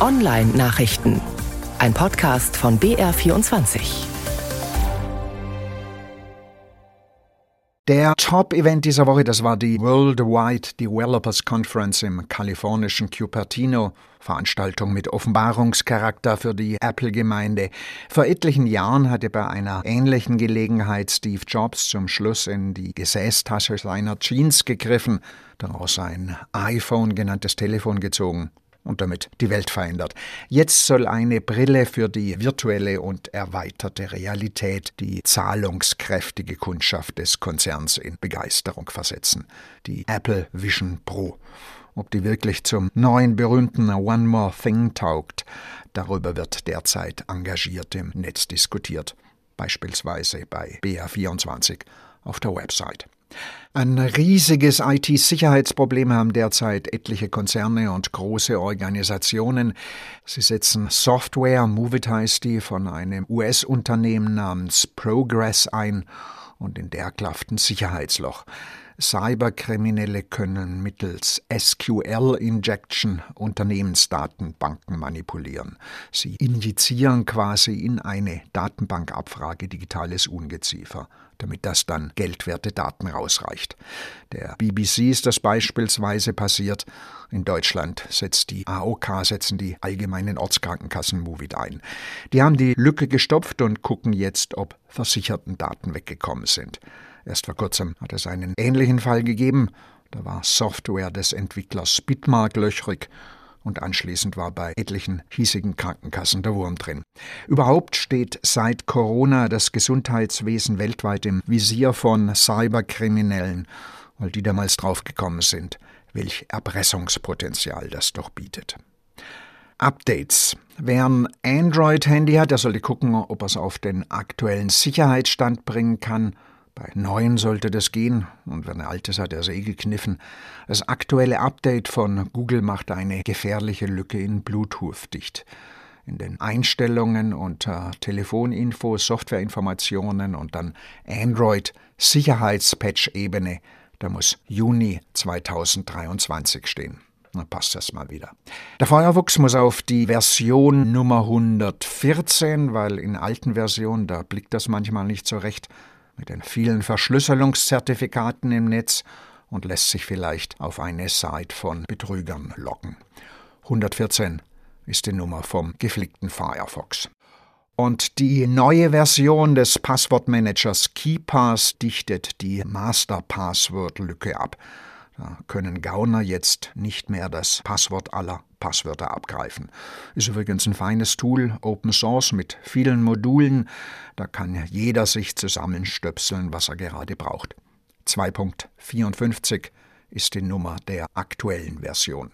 Online-Nachrichten. Ein Podcast von BR24. Der Top-Event dieser Woche, das war die Worldwide Developers Conference im kalifornischen Cupertino. Veranstaltung mit Offenbarungscharakter für die Apple-Gemeinde. Vor etlichen Jahren hatte bei einer ähnlichen Gelegenheit Steve Jobs zum Schluss in die Gesäßtasche seiner Jeans gegriffen, daraus ein iPhone genanntes Telefon gezogen und damit die Welt verändert. Jetzt soll eine Brille für die virtuelle und erweiterte Realität die zahlungskräftige Kundschaft des Konzerns in Begeisterung versetzen. Die Apple Vision Pro. Ob die wirklich zum neuen berühmten One More Thing taugt, darüber wird derzeit engagiert im Netz diskutiert, beispielsweise bei BR24 auf der Website. Ein riesiges IT-Sicherheitsproblem haben derzeit etliche Konzerne und große Organisationen. Sie setzen Software, Movit heißt die, von einem US-Unternehmen namens Progress ein und in der klafft ein Sicherheitsloch. Cyberkriminelle können mittels SQL-Injection Unternehmensdatenbanken manipulieren. Sie injizieren quasi in eine Datenbankabfrage digitales Ungeziefer, damit das dann geldwerte Daten rausreicht. Der BBC ist das beispielsweise passiert. In Deutschland setzt die AOK, setzen die allgemeinen Ortskrankenkassen Movit ein. Die haben die Lücke gestopft und gucken jetzt, ob versicherten Daten weggekommen sind. Erst vor kurzem hat es einen ähnlichen Fall gegeben. Da war Software des Entwicklers Bitmark löchrig und anschließend war bei etlichen hiesigen Krankenkassen der Wurm drin. Überhaupt steht seit Corona das Gesundheitswesen weltweit im Visier von Cyberkriminellen, weil die damals draufgekommen sind, welch Erpressungspotenzial das doch bietet. Updates. Wer ein Android-Handy hat, der sollte gucken, ob er es auf den aktuellen Sicherheitsstand bringen kann bei neuen sollte das gehen, und wenn er altes hat, er eh gekniffen. Das aktuelle Update von Google macht eine gefährliche Lücke in Bluetooth dicht. In den Einstellungen unter Telefoninfo, Softwareinformationen und dann Android Sicherheitspatch-Ebene, da muss Juni 2023 stehen. Dann passt das mal wieder. Der Feuerwuchs muss auf die Version Nummer 114, weil in alten Versionen, da blickt das manchmal nicht so recht, mit den vielen Verschlüsselungszertifikaten im Netz und lässt sich vielleicht auf eine Seite von Betrügern locken. 114 ist die Nummer vom geflickten Firefox. Und die neue Version des Passwortmanagers KeyPass dichtet die Master-Password-Lücke ab. Da können Gauner jetzt nicht mehr das Passwort aller Passwörter abgreifen. Ist übrigens ein feines Tool, Open Source mit vielen Modulen. Da kann jeder sich zusammenstöpseln, was er gerade braucht. 2.54 ist die Nummer der aktuellen Version.